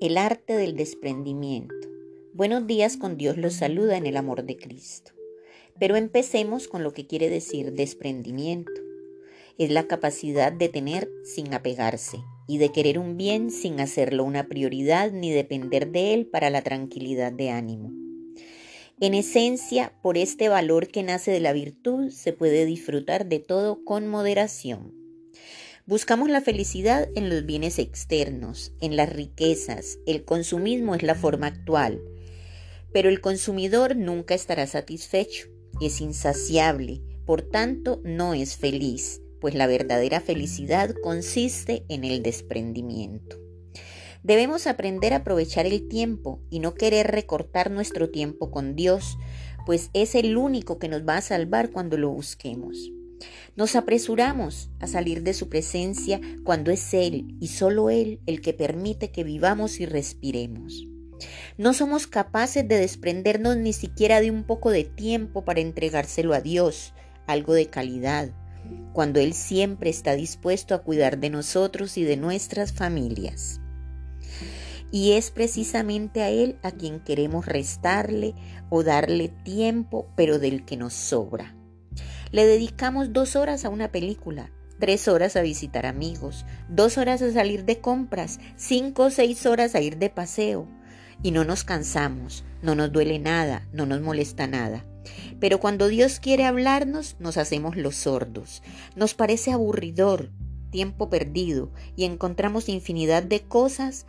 El arte del desprendimiento. Buenos días con Dios los saluda en el amor de Cristo. Pero empecemos con lo que quiere decir desprendimiento. Es la capacidad de tener sin apegarse y de querer un bien sin hacerlo una prioridad ni depender de él para la tranquilidad de ánimo. En esencia, por este valor que nace de la virtud, se puede disfrutar de todo con moderación. Buscamos la felicidad en los bienes externos, en las riquezas. El consumismo es la forma actual. Pero el consumidor nunca estará satisfecho, es insaciable, por tanto no es feliz, pues la verdadera felicidad consiste en el desprendimiento. Debemos aprender a aprovechar el tiempo y no querer recortar nuestro tiempo con Dios, pues es el único que nos va a salvar cuando lo busquemos. Nos apresuramos a salir de su presencia cuando es Él y solo Él el que permite que vivamos y respiremos. No somos capaces de desprendernos ni siquiera de un poco de tiempo para entregárselo a Dios, algo de calidad, cuando Él siempre está dispuesto a cuidar de nosotros y de nuestras familias. Y es precisamente a Él a quien queremos restarle o darle tiempo, pero del que nos sobra. Le dedicamos dos horas a una película, tres horas a visitar amigos, dos horas a salir de compras, cinco o seis horas a ir de paseo. Y no nos cansamos, no nos duele nada, no nos molesta nada. Pero cuando Dios quiere hablarnos, nos hacemos los sordos. Nos parece aburridor, tiempo perdido, y encontramos infinidad de cosas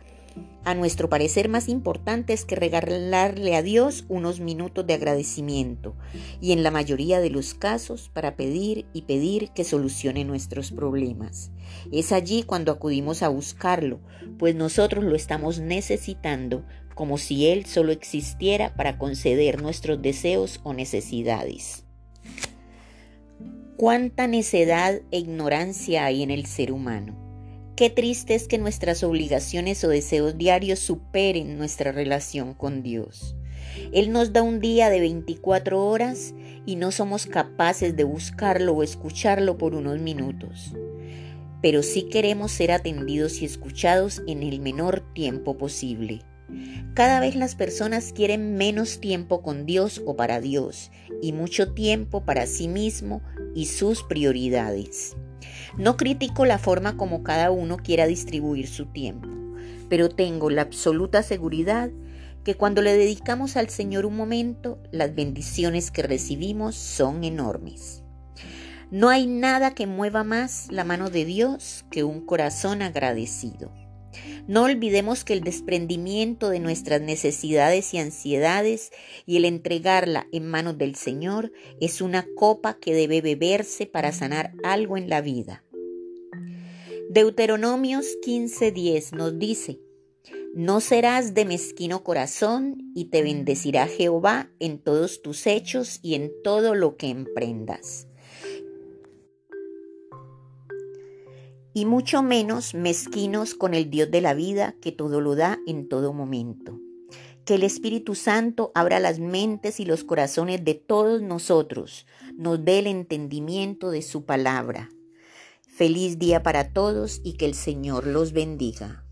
a nuestro parecer más importante es que regalarle a Dios unos minutos de agradecimiento y en la mayoría de los casos para pedir y pedir que solucione nuestros problemas. Es allí cuando acudimos a buscarlo, pues nosotros lo estamos necesitando como si Él solo existiera para conceder nuestros deseos o necesidades. Cuánta necedad e ignorancia hay en el ser humano. Qué triste es que nuestras obligaciones o deseos diarios superen nuestra relación con Dios. Él nos da un día de 24 horas y no somos capaces de buscarlo o escucharlo por unos minutos. Pero sí queremos ser atendidos y escuchados en el menor tiempo posible. Cada vez las personas quieren menos tiempo con Dios o para Dios y mucho tiempo para sí mismo y sus prioridades. No critico la forma como cada uno quiera distribuir su tiempo, pero tengo la absoluta seguridad que cuando le dedicamos al Señor un momento, las bendiciones que recibimos son enormes. No hay nada que mueva más la mano de Dios que un corazón agradecido. No olvidemos que el desprendimiento de nuestras necesidades y ansiedades y el entregarla en manos del Señor es una copa que debe beberse para sanar algo en la vida. Deuteronomios 15:10 nos dice, no serás de mezquino corazón y te bendecirá Jehová en todos tus hechos y en todo lo que emprendas. Y mucho menos mezquinos con el Dios de la vida que todo lo da en todo momento. Que el Espíritu Santo abra las mentes y los corazones de todos nosotros, nos dé el entendimiento de su palabra. Feliz día para todos y que el Señor los bendiga.